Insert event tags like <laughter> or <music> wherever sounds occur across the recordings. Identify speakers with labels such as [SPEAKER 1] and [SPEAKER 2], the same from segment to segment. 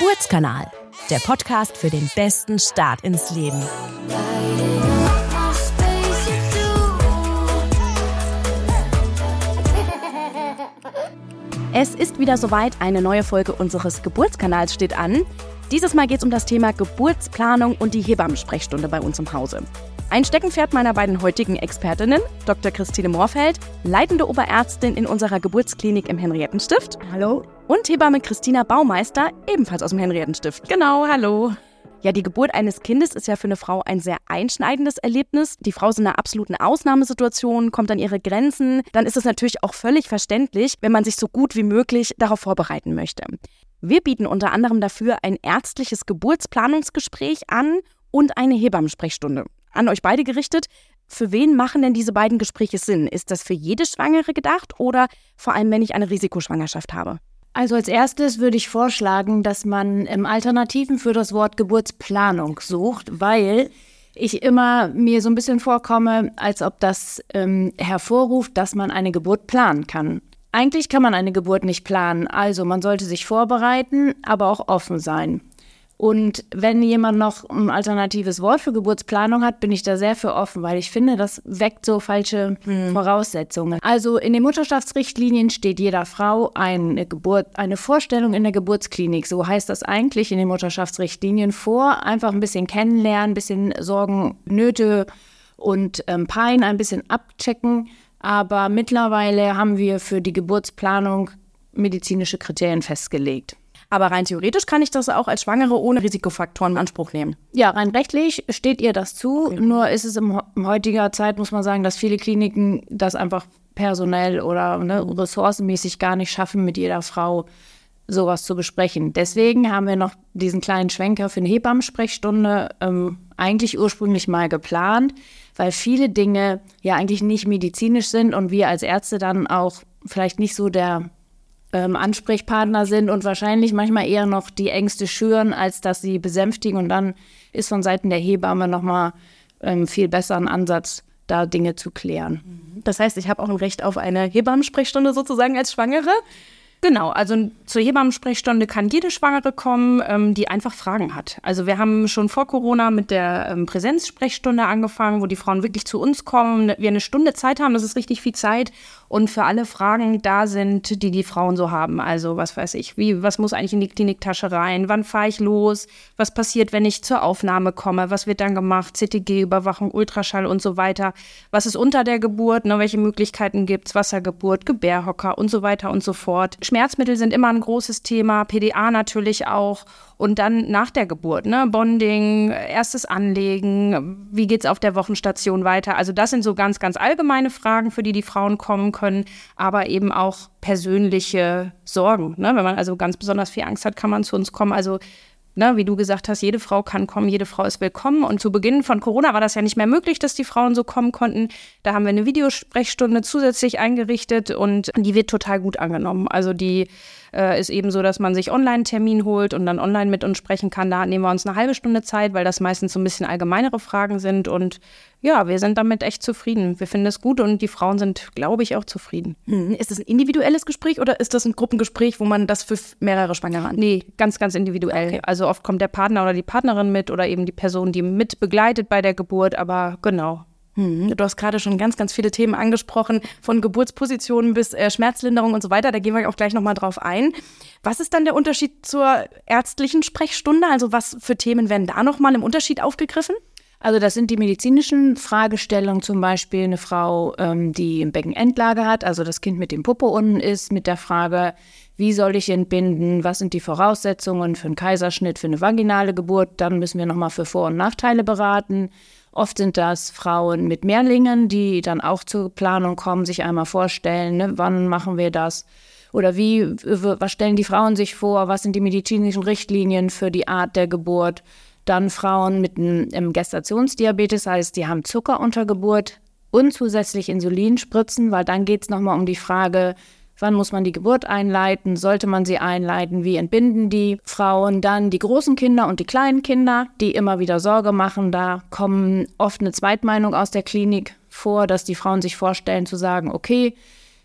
[SPEAKER 1] Geburtskanal, der Podcast für den besten Start ins Leben. Es ist wieder soweit, eine neue Folge unseres Geburtskanals steht an. Dieses Mal geht es um das Thema Geburtsplanung und die Hebammensprechstunde bei uns im Hause. Ein Steckenpferd meiner beiden heutigen Expertinnen, Dr. Christine Moorfeld, leitende Oberärztin in unserer Geburtsklinik im Henriettenstift.
[SPEAKER 2] Hallo.
[SPEAKER 1] Und Hebamme Christina Baumeister, ebenfalls aus dem Henriettenstift.
[SPEAKER 2] Genau, hallo.
[SPEAKER 1] Ja, die Geburt eines Kindes ist ja für eine Frau ein sehr einschneidendes Erlebnis. Die Frau ist in einer absoluten Ausnahmesituation, kommt an ihre Grenzen. Dann ist es natürlich auch völlig verständlich, wenn man sich so gut wie möglich darauf vorbereiten möchte. Wir bieten unter anderem dafür ein ärztliches Geburtsplanungsgespräch an und eine Hebammensprechstunde an euch beide gerichtet. Für wen machen denn diese beiden Gespräche Sinn? Ist das für jede Schwangere gedacht oder vor allem, wenn ich eine Risikoschwangerschaft habe?
[SPEAKER 2] Also als erstes würde ich vorschlagen, dass man ähm, Alternativen für das Wort Geburtsplanung sucht, weil ich immer mir so ein bisschen vorkomme, als ob das ähm, hervorruft, dass man eine Geburt planen kann. Eigentlich kann man eine Geburt nicht planen, also man sollte sich vorbereiten, aber auch offen sein. Und wenn jemand noch ein alternatives Wort für Geburtsplanung hat, bin ich da sehr für offen, weil ich finde, das weckt so falsche hm. Voraussetzungen. Also in den Mutterschaftsrichtlinien steht jeder Frau eine Geburt, eine Vorstellung in der Geburtsklinik. So heißt das eigentlich in den Mutterschaftsrichtlinien vor. Einfach ein bisschen kennenlernen, ein bisschen Sorgen, Nöte und ähm, Pein ein bisschen abchecken. Aber mittlerweile haben wir für die Geburtsplanung medizinische Kriterien festgelegt.
[SPEAKER 1] Aber rein theoretisch kann ich das auch als Schwangere ohne Risikofaktoren in Anspruch nehmen.
[SPEAKER 2] Ja, rein rechtlich steht ihr das zu. Okay. Nur ist es in heutiger Zeit, muss man sagen, dass viele Kliniken das einfach personell oder ne, ressourcenmäßig gar nicht schaffen, mit jeder Frau sowas zu besprechen. Deswegen haben wir noch diesen kleinen Schwenker für eine Hebammensprechstunde ähm, eigentlich ursprünglich mal geplant, weil viele Dinge ja eigentlich nicht medizinisch sind und wir als Ärzte dann auch vielleicht nicht so der ähm, Ansprechpartner sind und wahrscheinlich manchmal eher noch die Ängste schüren, als dass sie besänftigen. Und dann ist von Seiten der Hebamme nochmal ähm, viel besser ein Ansatz, da Dinge zu klären.
[SPEAKER 1] Das heißt, ich habe auch ein Recht auf eine Hebammensprechstunde sozusagen als Schwangere. Genau, also zur Hebammensprechstunde kann jede Schwangere kommen, ähm, die einfach Fragen hat. Also wir haben schon vor Corona mit der ähm, Präsenzsprechstunde angefangen, wo die Frauen wirklich zu uns kommen, wir eine Stunde Zeit haben, das ist richtig viel Zeit und für alle Fragen da sind, die die Frauen so haben. Also was weiß ich, wie, was muss eigentlich in die Kliniktasche rein? Wann fahre ich los? Was passiert, wenn ich zur Aufnahme komme? Was wird dann gemacht? CTG-Überwachung, Ultraschall und so weiter. Was ist unter der Geburt? Ne? Welche Möglichkeiten gibt es? Wassergeburt, Gebärhocker und so weiter und so fort. Schmerzmittel sind immer ein großes Thema, PDA natürlich auch. Und dann nach der Geburt, ne? Bonding, erstes Anlegen, wie geht es auf der Wochenstation weiter? Also das sind so ganz, ganz allgemeine Fragen, für die die Frauen kommen können, aber eben auch persönliche Sorgen. Ne? Wenn man also ganz besonders viel Angst hat, kann man zu uns kommen. Also Ne, wie du gesagt hast, jede Frau kann kommen, jede Frau ist willkommen. Und zu Beginn von Corona war das ja nicht mehr möglich, dass die Frauen so kommen konnten. Da haben wir eine Videosprechstunde zusätzlich eingerichtet und die wird total gut angenommen. Also die äh, ist eben so, dass man sich online einen Termin holt und dann online mit uns sprechen kann. Da nehmen wir uns eine halbe Stunde Zeit, weil das meistens so ein bisschen allgemeinere Fragen sind. Und ja, wir sind damit echt zufrieden. Wir finden es gut und die Frauen sind, glaube ich, auch zufrieden. Hm. Ist das ein individuelles Gespräch oder ist das ein Gruppengespräch, wo man das für mehrere Schwangere hat?
[SPEAKER 2] Nee, ganz, ganz individuell. Okay. Also oft kommt der Partner oder die Partnerin mit oder eben die Person, die mit begleitet bei der Geburt. Aber genau,
[SPEAKER 1] du hast gerade schon ganz, ganz viele Themen angesprochen, von Geburtspositionen bis äh, Schmerzlinderung und so weiter. Da gehen wir auch gleich nochmal drauf ein. Was ist dann der Unterschied zur ärztlichen Sprechstunde? Also was für Themen werden da nochmal im Unterschied aufgegriffen?
[SPEAKER 2] Also das sind die medizinischen Fragestellungen, zum Beispiel eine Frau, ähm, die im Becken Endlage hat, also das Kind mit dem Puppe unten ist, mit der Frage, wie soll ich entbinden, was sind die Voraussetzungen für einen Kaiserschnitt, für eine vaginale Geburt, dann müssen wir nochmal für Vor- und Nachteile beraten. Oft sind das Frauen mit Mehrlingen, die dann auch zur Planung kommen, sich einmal vorstellen, ne, wann machen wir das? Oder wie, was stellen die Frauen sich vor? Was sind die medizinischen Richtlinien für die Art der Geburt? Dann Frauen mit einem Gestationsdiabetes, heißt, die haben Zucker unter Geburt und zusätzlich Insulin spritzen, weil dann geht es nochmal um die Frage, Wann muss man die Geburt einleiten? Sollte man sie einleiten? Wie entbinden die Frauen? Dann die großen Kinder und die kleinen Kinder, die immer wieder Sorge machen. Da kommen oft eine Zweitmeinung aus der Klinik vor, dass die Frauen sich vorstellen zu sagen, okay,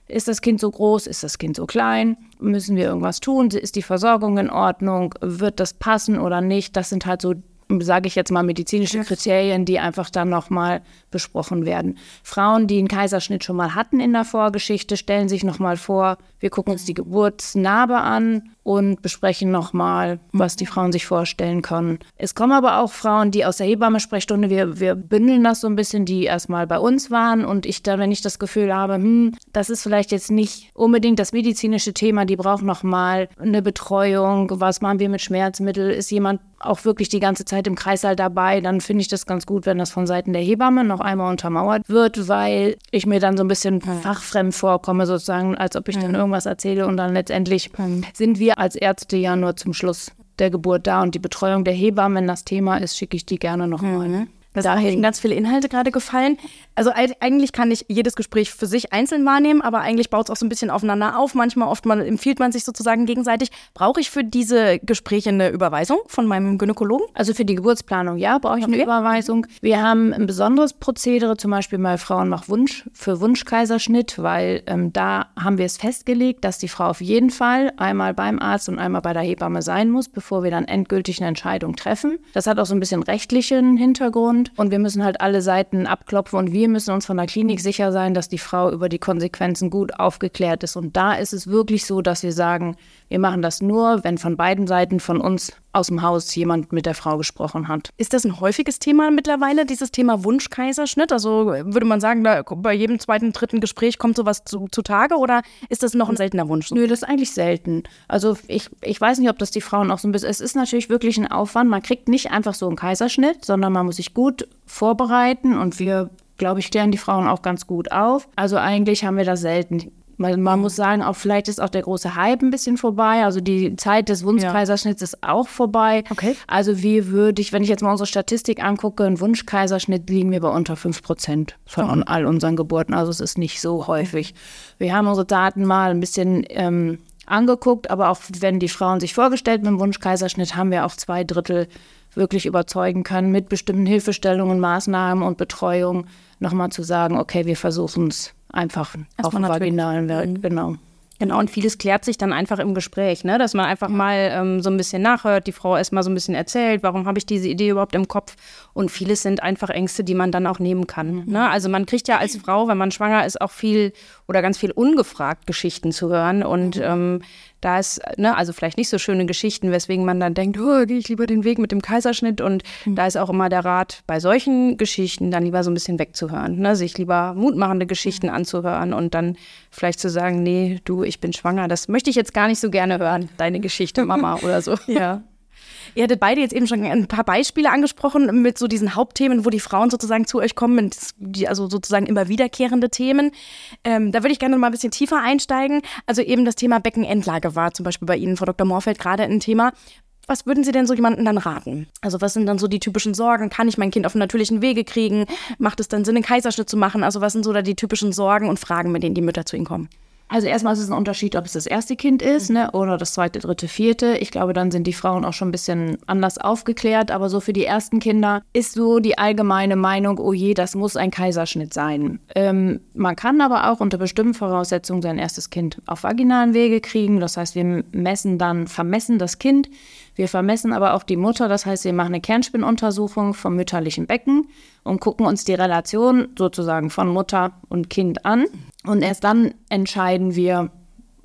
[SPEAKER 2] Ist das Kind so groß? Ist das Kind so klein? Müssen wir irgendwas tun? Ist die Versorgung in Ordnung? Wird das passen oder nicht? Das sind halt so sage ich jetzt mal, medizinische Kriterien, die einfach dann nochmal besprochen werden. Frauen, die einen Kaiserschnitt schon mal hatten in der Vorgeschichte, stellen sich nochmal vor, wir gucken uns die Geburtsnarbe an und besprechen nochmal, was die Frauen sich vorstellen können. Es kommen aber auch Frauen, die aus der Hebammesprechstunde, wir, wir bündeln das so ein bisschen, die erstmal bei uns waren und ich dann, wenn ich das Gefühl habe, hm, das ist vielleicht jetzt nicht unbedingt das medizinische Thema, die brauchen nochmal eine Betreuung, was machen wir mit Schmerzmittel, ist jemand auch wirklich die ganze Zeit im Kreißsaal dabei, dann finde ich das ganz gut, wenn das von Seiten der Hebamme noch einmal untermauert wird, weil ich mir dann so ein bisschen fachfremd vorkomme, sozusagen, als ob ich dann irgendwas erzähle und dann letztendlich sind wir als Ärzte ja nur zum Schluss der Geburt da und die Betreuung der Hebammen, wenn das Thema ist, schicke ich die gerne noch mal. Mhm.
[SPEAKER 1] Da sind ganz viele Inhalte gerade gefallen. Also eigentlich kann ich jedes Gespräch für sich einzeln wahrnehmen, aber eigentlich baut es auch so ein bisschen aufeinander auf. Manchmal oft mal empfiehlt man sich sozusagen gegenseitig. Brauche ich für diese Gespräche eine Überweisung von meinem Gynäkologen?
[SPEAKER 2] Also für die Geburtsplanung, ja, brauche ich okay. eine Überweisung. Wir haben ein besonderes Prozedere, zum Beispiel bei Frauen nach Wunsch, für Wunschkaiserschnitt, weil ähm, da haben wir es festgelegt, dass die Frau auf jeden Fall einmal beim Arzt und einmal bei der Hebamme sein muss, bevor wir dann endgültig eine Entscheidung treffen. Das hat auch so ein bisschen rechtlichen Hintergrund sind. Und wir müssen halt alle Seiten abklopfen und wir müssen uns von der Klinik sicher sein, dass die Frau über die Konsequenzen gut aufgeklärt ist. Und da ist es wirklich so, dass wir sagen, wir machen das nur, wenn von beiden Seiten von uns aus dem Haus jemand mit der Frau gesprochen hat.
[SPEAKER 1] Ist das ein häufiges Thema mittlerweile, dieses Thema Wunschkaiserschnitt? Also würde man sagen, da bei jedem zweiten, dritten Gespräch kommt sowas zu, zutage oder ist das noch ein seltener Wunsch?
[SPEAKER 2] Nö, das ist eigentlich selten. Also ich, ich weiß nicht, ob das die Frauen auch so ein bisschen. Es ist natürlich wirklich ein Aufwand. Man kriegt nicht einfach so einen Kaiserschnitt, sondern man muss sich gut vorbereiten und wir glaube ich, klären die Frauen auch ganz gut auf. Also eigentlich haben wir das selten. Man, man, muss sagen, auch vielleicht ist auch der große Hype ein bisschen vorbei. Also die Zeit des Wunschkaiserschnitts ja. ist auch vorbei.
[SPEAKER 1] Okay.
[SPEAKER 2] Also wie würde ich, wenn ich jetzt mal unsere Statistik angucke, ein Wunschkaiserschnitt liegen wir bei unter 5 Prozent von oh. all unseren Geburten. Also es ist nicht so häufig. Wir haben unsere Daten mal ein bisschen ähm, angeguckt, aber auch wenn die Frauen sich vorgestellt mit dem Wunschkaiserschnitt, haben wir auch zwei Drittel wirklich überzeugen können, mit bestimmten Hilfestellungen, Maßnahmen und Betreuung nochmal zu sagen, okay, wir versuchen es einfach Erstmal auf dem vaginalen Werk, mhm. genau.
[SPEAKER 1] Genau, und vieles klärt sich dann einfach im Gespräch, ne? dass man einfach ja. mal ähm, so ein bisschen nachhört, die Frau erst mal so ein bisschen erzählt, warum habe ich diese Idee überhaupt im Kopf. Und vieles sind einfach Ängste, die man dann auch nehmen kann. Mhm. Ne? Also man kriegt ja als Frau, wenn man schwanger ist, auch viel oder ganz viel ungefragt Geschichten zu hören. Und mhm. ähm, da ist, ne, also vielleicht nicht so schöne Geschichten, weswegen man dann denkt, oh, gehe ich lieber den Weg mit dem Kaiserschnitt. Und mhm. da ist auch immer der Rat, bei solchen Geschichten dann lieber so ein bisschen wegzuhören, ne? sich lieber mutmachende Geschichten anzuhören und dann vielleicht zu sagen, nee, du, ich bin schwanger, das möchte ich jetzt gar nicht so gerne hören, deine Geschichte, Mama oder so. <laughs>
[SPEAKER 2] ja.
[SPEAKER 1] Ihr hattet beide jetzt eben schon ein paar Beispiele angesprochen mit so diesen Hauptthemen, wo die Frauen sozusagen zu euch kommen, die, also sozusagen immer wiederkehrende Themen. Ähm, da würde ich gerne noch mal ein bisschen tiefer einsteigen. Also eben das Thema Beckenendlage war zum Beispiel bei Ihnen, Frau Dr. Morfeld, gerade ein Thema. Was würden Sie denn so jemandem dann raten? Also was sind dann so die typischen Sorgen? Kann ich mein Kind auf natürlichen Wege kriegen? Macht es dann Sinn, einen Kaiserschnitt zu machen? Also was sind so da die typischen Sorgen und Fragen, mit denen die Mütter zu Ihnen kommen?
[SPEAKER 2] Also erstmal ist es ein Unterschied, ob es das erste Kind ist ne, oder das zweite, dritte, vierte. Ich glaube, dann sind die Frauen auch schon ein bisschen anders aufgeklärt. Aber so für die ersten Kinder ist so die allgemeine Meinung, oh je, das muss ein Kaiserschnitt sein. Ähm, man kann aber auch unter bestimmten Voraussetzungen sein erstes Kind auf vaginalen Wege kriegen. Das heißt, wir messen dann, vermessen das Kind. Wir vermessen aber auch die Mutter. Das heißt, wir machen eine Kernspinnuntersuchung vom mütterlichen Becken und gucken uns die Relation sozusagen von Mutter und Kind an. Und erst dann entscheiden wir,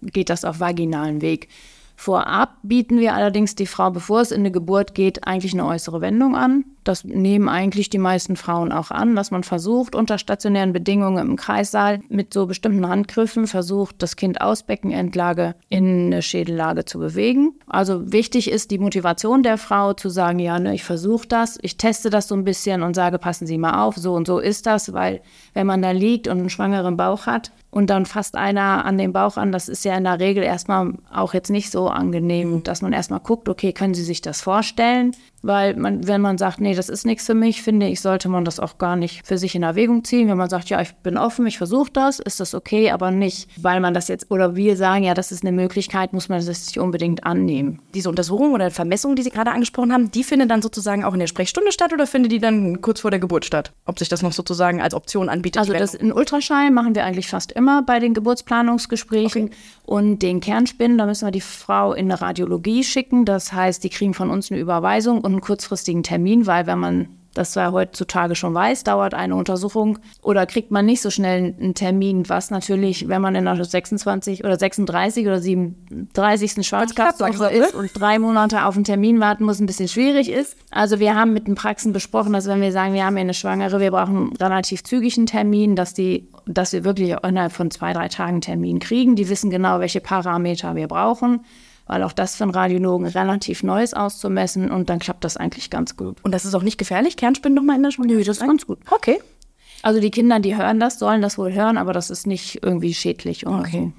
[SPEAKER 2] geht das auf vaginalen Weg. Vorab bieten wir allerdings die Frau, bevor es in eine Geburt geht, eigentlich eine äußere Wendung an. Das nehmen eigentlich die meisten Frauen auch an, dass man versucht, unter stationären Bedingungen im Kreissaal mit so bestimmten Handgriffen versucht, das Kind aus Beckenendlage in eine Schädellage zu bewegen. Also wichtig ist die Motivation der Frau zu sagen, ja, ne, ich versuche das, ich teste das so ein bisschen und sage, passen Sie mal auf, so und so ist das, weil wenn man da liegt und einen schwangeren Bauch hat, und dann fasst einer an den Bauch an. Das ist ja in der Regel erstmal auch jetzt nicht so angenehm, dass man erstmal guckt, okay, können Sie sich das vorstellen? Weil man, wenn man sagt, nee, das ist nichts für mich, finde ich, sollte man das auch gar nicht für sich in Erwägung ziehen. Wenn man sagt, ja, ich bin offen, ich versuche das, ist das okay, aber nicht, weil man das jetzt, oder wir sagen, ja, das ist eine Möglichkeit, muss man das nicht unbedingt annehmen.
[SPEAKER 3] Diese Untersuchung oder Vermessung, die Sie gerade angesprochen haben, die findet dann sozusagen auch in der Sprechstunde statt oder findet die dann kurz vor der Geburt statt? Ob sich das noch sozusagen als Option anbietet?
[SPEAKER 2] Also das in Ultraschall machen wir eigentlich fast immer bei den Geburtsplanungsgesprächen. Okay. Und den Kernspinnen, da müssen wir die Frau in eine Radiologie schicken. Das heißt, die kriegen von uns eine Überweisung und einen kurzfristigen Termin, weil wenn man das ja heutzutage schon weiß, dauert eine Untersuchung oder kriegt man nicht so schnell einen Termin, was natürlich, wenn man in der 26 oder 36 oder 37. Schwarzkopfwoche ist und drei Monate auf einen Termin warten muss, ein bisschen schwierig ist. Also wir haben mit den Praxen besprochen, dass wenn wir sagen, wir haben hier eine Schwangere, wir brauchen relativ zügig einen Termin, dass die, dass wir wirklich innerhalb von zwei, drei Tagen einen Termin kriegen. Die wissen genau, welche Parameter wir brauchen weil auch das für einen Radiologen relativ neu ist auszumessen und dann klappt das eigentlich ganz gut.
[SPEAKER 3] Und das ist auch nicht gefährlich? Kernspinnen nochmal in der Schwangerschaft?
[SPEAKER 2] Nö, das ist ganz gut.
[SPEAKER 3] Okay.
[SPEAKER 2] Also die Kinder, die hören das, sollen das wohl hören, aber das ist nicht irgendwie schädlich.
[SPEAKER 3] Okay.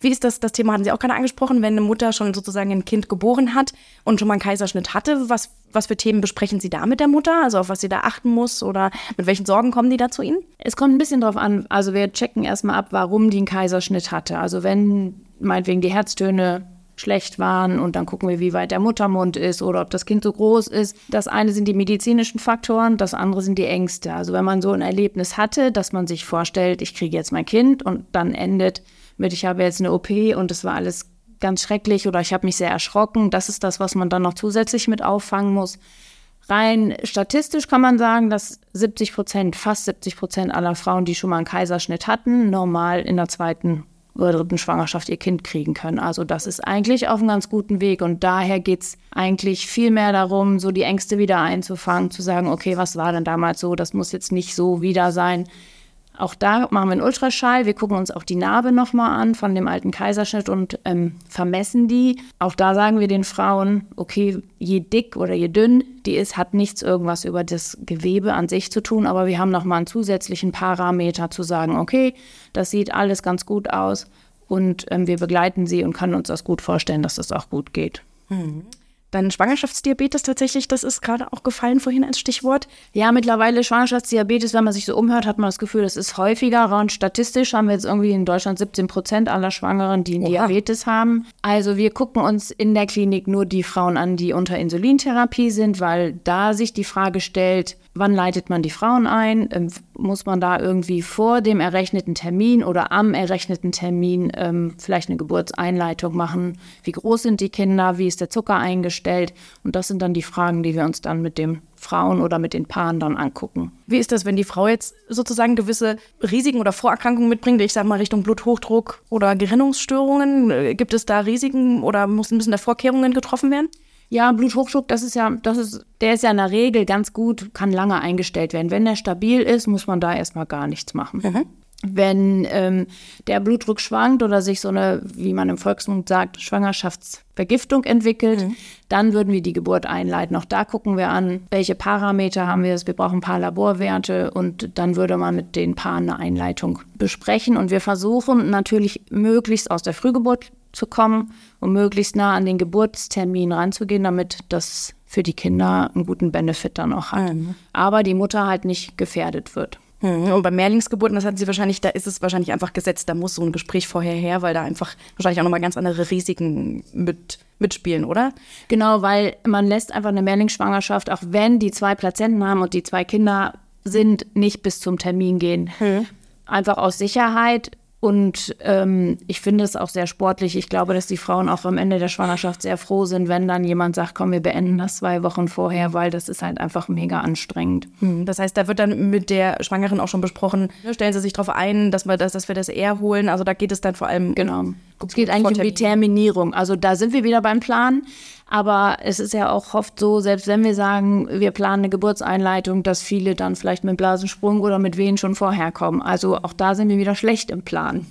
[SPEAKER 3] Wie ist das, das Thema hatten Sie auch gerade angesprochen, wenn eine Mutter schon sozusagen ein Kind geboren hat und schon mal einen Kaiserschnitt hatte, was, was für Themen besprechen Sie da mit der Mutter? Also auf was sie da achten muss oder mit welchen Sorgen kommen die da zu Ihnen?
[SPEAKER 2] Es kommt ein bisschen drauf an, also wir checken erstmal ab, warum die einen Kaiserschnitt hatte. Also wenn meinetwegen die Herztöne schlecht waren und dann gucken wir, wie weit der Muttermund ist oder ob das Kind so groß ist. Das eine sind die medizinischen Faktoren, das andere sind die Ängste. Also wenn man so ein Erlebnis hatte, dass man sich vorstellt, ich kriege jetzt mein Kind und dann endet mit, ich habe jetzt eine OP und es war alles ganz schrecklich oder ich habe mich sehr erschrocken. Das ist das, was man dann noch zusätzlich mit auffangen muss. Rein statistisch kann man sagen, dass 70 Prozent, fast 70 Prozent aller Frauen, die schon mal einen Kaiserschnitt hatten, normal in der zweiten oder dritten Schwangerschaft ihr Kind kriegen können. Also das ist eigentlich auf einem ganz guten Weg. Und daher geht es eigentlich viel mehr darum, so die Ängste wieder einzufangen, zu sagen, okay, was war denn damals so? Das muss jetzt nicht so wieder sein. Auch da machen wir einen Ultraschall. Wir gucken uns auch die Narbe nochmal an von dem alten Kaiserschnitt und ähm, vermessen die. Auch da sagen wir den Frauen, okay, je dick oder je dünn die ist, hat nichts irgendwas über das Gewebe an sich zu tun, aber wir haben nochmal einen zusätzlichen Parameter zu sagen, okay, das sieht alles ganz gut aus und ähm, wir begleiten sie und können uns das gut vorstellen, dass das auch gut geht.
[SPEAKER 3] Mhm. Dann Schwangerschaftsdiabetes tatsächlich, das ist gerade auch gefallen vorhin als Stichwort.
[SPEAKER 2] Ja, mittlerweile Schwangerschaftsdiabetes, wenn man sich so umhört, hat man das Gefühl, das ist häufiger. Und statistisch haben wir jetzt irgendwie in Deutschland 17 Prozent aller Schwangeren, die Oha. Diabetes haben. Also wir gucken uns in der Klinik nur die Frauen an, die unter Insulintherapie sind, weil da sich die Frage stellt, Wann leitet man die Frauen ein? Ähm, muss man da irgendwie vor dem errechneten Termin oder am errechneten Termin ähm, vielleicht eine Geburtseinleitung machen? Wie groß sind die Kinder? Wie ist der Zucker eingestellt? Und das sind dann die Fragen, die wir uns dann mit den Frauen oder mit den Paaren dann angucken.
[SPEAKER 3] Wie ist das, wenn die Frau jetzt sozusagen gewisse Risiken oder Vorerkrankungen mitbringt? Ich sage mal Richtung Bluthochdruck oder Gerinnungsstörungen. Äh, gibt es da Risiken oder müssen da Vorkehrungen getroffen werden?
[SPEAKER 2] Ja, Bluthochdruck, das ist ja, das ist, der ist ja in der Regel ganz gut, kann lange eingestellt werden. Wenn der stabil ist, muss man da erstmal gar nichts machen. Mhm. Wenn ähm, der Blutdruck schwankt oder sich so eine, wie man im Volksmund sagt, Schwangerschaftsvergiftung entwickelt, mhm. dann würden wir die Geburt einleiten. Auch da gucken wir an, welche Parameter haben wir. Wir brauchen ein paar Laborwerte und dann würde man mit den Paaren eine Einleitung besprechen. Und wir versuchen natürlich möglichst aus der Frühgeburt zu kommen und möglichst nah an den Geburtstermin ranzugehen, damit das für die Kinder einen guten Benefit dann auch hat. Mhm. Aber die Mutter halt nicht gefährdet wird.
[SPEAKER 3] Mhm. Und bei Mehrlingsgeburten, das hatten Sie wahrscheinlich, da ist es wahrscheinlich einfach gesetzt, da muss so ein Gespräch vorher her, weil da einfach wahrscheinlich auch nochmal ganz andere Risiken mit, mitspielen, oder?
[SPEAKER 2] Genau, weil man lässt einfach eine Mehrlingsschwangerschaft, auch wenn die zwei Plazenten haben und die zwei Kinder sind, nicht bis zum Termin gehen. Mhm. Einfach aus Sicherheit und ähm, ich finde es auch sehr sportlich. Ich glaube, dass die Frauen auch am Ende der Schwangerschaft sehr froh sind, wenn dann jemand sagt, komm, wir beenden das zwei Wochen vorher, weil das ist halt einfach mega anstrengend.
[SPEAKER 3] Hm, das heißt, da wird dann mit der Schwangeren auch schon besprochen, ne, stellen Sie sich darauf ein, dass wir das, dass wir das eher holen. Also da geht es dann vor allem.
[SPEAKER 2] Genau. Es geht eigentlich um die Terminierung. Also da sind wir wieder beim Plan. Aber es ist ja auch oft so, selbst wenn wir sagen, wir planen eine Geburtseinleitung, dass viele dann vielleicht mit Blasensprung oder mit Wehen schon vorher kommen. Also auch da sind wir wieder schlecht im Plan.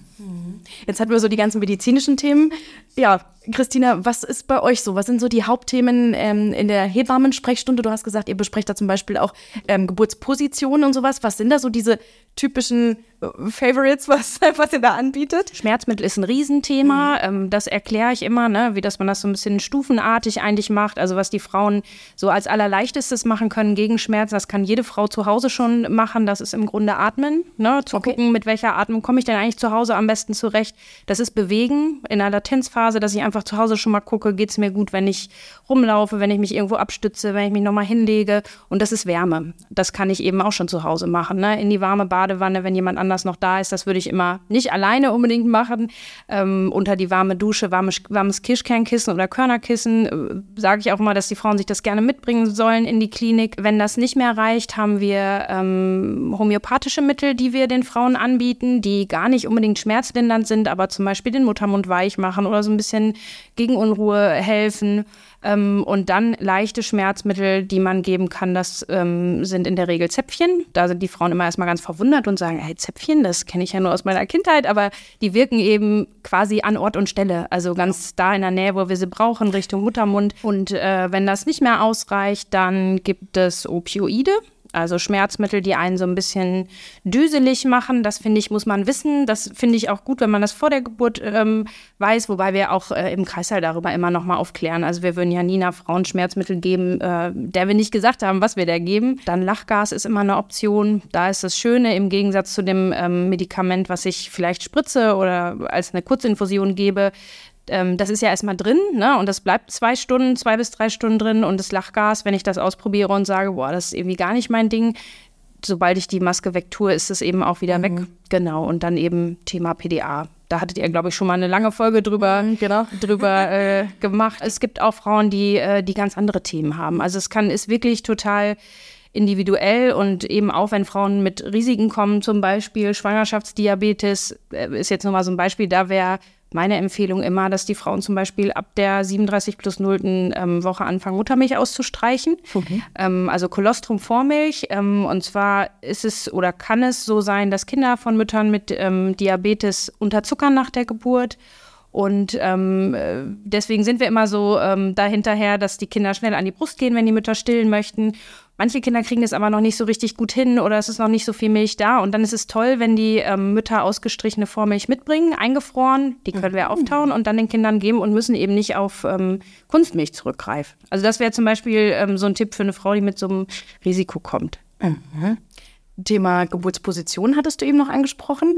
[SPEAKER 1] Jetzt hatten wir so die ganzen medizinischen Themen. Ja, Christina, was ist bei euch so? Was sind so die Hauptthemen ähm, in der Hebammensprechstunde? Du hast gesagt, ihr besprecht da zum Beispiel auch ähm, Geburtspositionen und sowas. Was sind da so diese typischen äh, Favorites, <laughs> was, was ihr da anbietet? Schmerzmittel ist ein Riesenthema. Mhm. Ähm, das erkläre ich immer, ne? wie dass man das so ein bisschen stufenartig eigentlich macht. Also was die Frauen so als allerleichtestes machen können gegen Schmerzen, das kann jede Frau zu Hause schon machen. Das ist im Grunde Atmen. Ne? Zu okay. gucken, mit welcher Atmung komme ich denn eigentlich zu Hause am besten zurecht. Das ist Bewegen in der Latenzphase, dass ich einfach zu Hause schon mal gucke, geht es mir gut, wenn ich rumlaufe, wenn ich mich irgendwo abstütze, wenn ich mich nochmal hinlege. Und das ist Wärme. Das kann ich eben auch schon zu Hause machen. Ne? In die warme Badewanne, wenn jemand anders noch da ist. Das würde ich immer nicht alleine unbedingt machen. Ähm, unter die warme Dusche, warmes, warmes Kirschkernkissen oder Körnerkissen. Äh, Sage ich auch immer, dass die Frauen sich das gerne mitbringen sollen in die Klinik. Wenn das nicht mehr reicht, haben wir ähm, homöopathische Mittel, die wir den Frauen anbieten, die gar nicht unbedingt schmerzlindernd sind, aber zum Beispiel den Muttermund weich machen oder so ein bisschen gegen Unruhe helfen. Ähm, und dann leichte Schmerzmittel, die man geben kann, das ähm, sind in der Regel Zäpfchen. Da sind die Frauen immer erstmal ganz verwundert und sagen, hey, Zäpfchen, das kenne ich ja nur aus meiner Kindheit, aber die wirken eben quasi an Ort und Stelle, also ganz da in der Nähe, wo wir sie brauchen, Richtung Muttermund. Und äh, wenn das nicht mehr ausreicht, dann gibt es Opioide. Also Schmerzmittel, die einen so ein bisschen düselig machen, das finde ich, muss man wissen. Das finde ich auch gut, wenn man das vor der Geburt ähm, weiß, wobei wir auch äh, im Kreißsaal darüber immer noch mal aufklären. Also wir würden ja nie einer Frau ein Schmerzmittel geben, äh, der wir nicht gesagt haben, was wir da geben. Dann Lachgas ist immer eine Option. Da ist das Schöne im Gegensatz zu dem ähm, Medikament, was ich vielleicht spritze oder als eine Kurzinfusion gebe, ähm, das ist ja erstmal drin, ne? Und das bleibt zwei Stunden, zwei bis drei Stunden drin. Und das Lachgas, wenn ich das ausprobiere und sage, boah, das ist irgendwie gar nicht mein Ding, sobald ich die Maske wegtue, ist es eben auch wieder mhm. weg. Genau. Und dann eben Thema PDA. Da hattet ihr, glaube ich, schon mal eine lange Folge drüber, mhm, genau. <laughs> drüber äh, gemacht. Es gibt auch Frauen, die, äh, die ganz andere Themen haben. Also es kann, ist wirklich total individuell und eben auch wenn Frauen mit Risiken kommen, zum Beispiel Schwangerschaftsdiabetes, äh, ist jetzt nochmal so ein Beispiel, da wäre meine Empfehlung immer, dass die Frauen zum Beispiel ab der 37 plus 0. Ähm, Woche anfangen, Muttermilch auszustreichen. Okay. Ähm, also Kolostrum Vormilch. Ähm, und zwar ist es oder kann es so sein, dass Kinder von Müttern mit ähm, Diabetes unterzuckern nach der Geburt. Und ähm, äh, deswegen sind wir immer so ähm, dahinterher, dass die Kinder schnell an die Brust gehen, wenn die Mütter stillen möchten. Manche Kinder kriegen das aber noch nicht so richtig gut hin oder es ist noch nicht so viel Milch da. Und dann ist es toll, wenn die ähm, Mütter ausgestrichene Vormilch mitbringen, eingefroren. Die können wir mhm. auftauen und dann den Kindern geben und müssen eben nicht auf ähm, Kunstmilch zurückgreifen. Also das wäre zum Beispiel ähm, so ein Tipp für eine Frau, die mit so einem Risiko kommt. Mhm. Thema Geburtsposition hattest du eben noch angesprochen.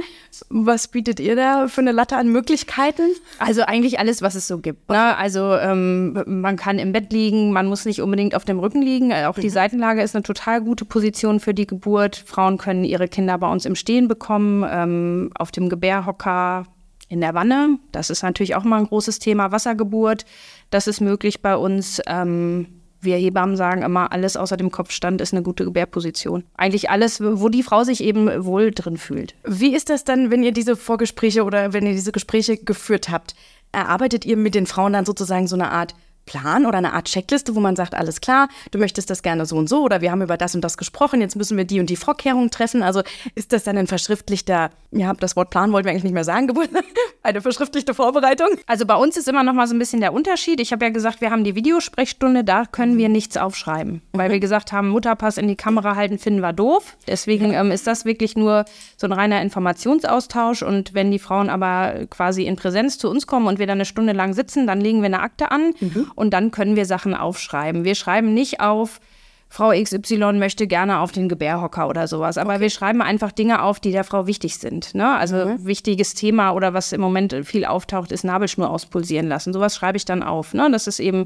[SPEAKER 1] Was bietet ihr da für eine Latte an Möglichkeiten? Also eigentlich alles, was es so gibt. Ne? Also ähm, man kann im Bett liegen, man muss nicht unbedingt auf dem Rücken liegen. Äh, auch die mhm. Seitenlage ist eine total gute Position für die Geburt. Frauen können ihre Kinder bei uns im Stehen bekommen, ähm, auf dem Gebärhocker, in der Wanne. Das ist natürlich auch mal ein großes Thema. Wassergeburt, das ist möglich bei uns. Ähm, wir Hebammen sagen immer, alles außer dem Kopfstand ist eine gute Gebärposition. Eigentlich alles, wo die Frau sich eben wohl drin fühlt. Wie ist das dann, wenn ihr diese Vorgespräche oder wenn ihr diese Gespräche geführt habt? Erarbeitet ihr mit den Frauen dann sozusagen so eine Art Plan oder eine Art Checkliste, wo man sagt, alles klar, du möchtest das gerne so und so oder wir haben über das und das gesprochen, jetzt müssen wir die und die Vorkehrungen treffen. Also ist das dann ein verschriftlichter, ja, das Wort Plan wollten wir eigentlich nicht mehr sagen, <laughs> eine verschriftlichte Vorbereitung? Also bei uns ist immer noch mal so ein bisschen der Unterschied. Ich habe ja gesagt, wir haben die Videosprechstunde, da können wir nichts aufschreiben, weil wir gesagt haben, Mutterpass in die Kamera halten finden wir doof. Deswegen ähm, ist das wirklich nur so ein reiner Informationsaustausch und wenn die Frauen aber quasi in Präsenz zu uns kommen und wir dann eine Stunde lang sitzen, dann legen wir eine Akte an. Mhm und dann können wir Sachen aufschreiben. Wir schreiben nicht auf, Frau XY möchte gerne auf den Gebärhocker oder sowas. Aber okay. wir schreiben einfach Dinge auf, die der Frau wichtig sind. Ne? Also mhm. wichtiges Thema oder was im Moment viel auftaucht, ist Nabelschnur auspulsieren lassen. Sowas schreibe ich dann auf. Ne? Dass es eben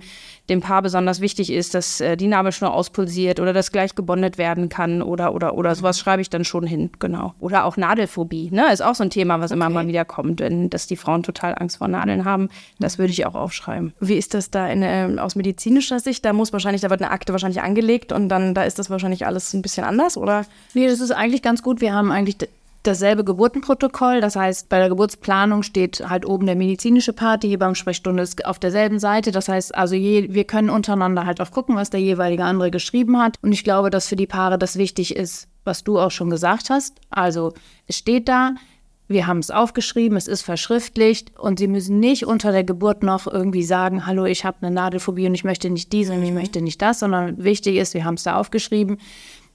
[SPEAKER 1] dem Paar besonders wichtig ist, dass äh, die Nabelschnur auspulsiert oder das gleich gebondet werden kann oder oder oder sowas schreibe ich dann schon hin, genau. Oder auch Nadelphobie, ne? Ist auch so ein Thema, was okay. immer mal wieder kommt, wenn dass die Frauen total Angst vor Nadeln haben. Das würde ich auch aufschreiben. Wie ist das da in, äh, aus medizinischer Sicht? Da muss wahrscheinlich, da wird eine Akte wahrscheinlich angelegt und dann da ist das wahrscheinlich alles ein bisschen anders, oder?
[SPEAKER 2] Nee, das ist eigentlich ganz gut. Wir haben eigentlich dasselbe Geburtenprotokoll. Das heißt, bei der Geburtsplanung steht halt oben der medizinische Part, die Hebammensprechstunde ist auf derselben Seite. Das heißt, also je, wir können untereinander halt auch gucken, was der jeweilige andere geschrieben hat. Und ich glaube, dass für die Paare das wichtig ist, was du auch schon gesagt hast. Also es steht da, wir haben es aufgeschrieben, es ist verschriftlicht und sie müssen nicht unter der Geburt noch irgendwie sagen, hallo, ich habe eine Nadelphobie und ich möchte nicht dies und ich möchte nicht das, sondern wichtig ist, wir haben es da aufgeschrieben.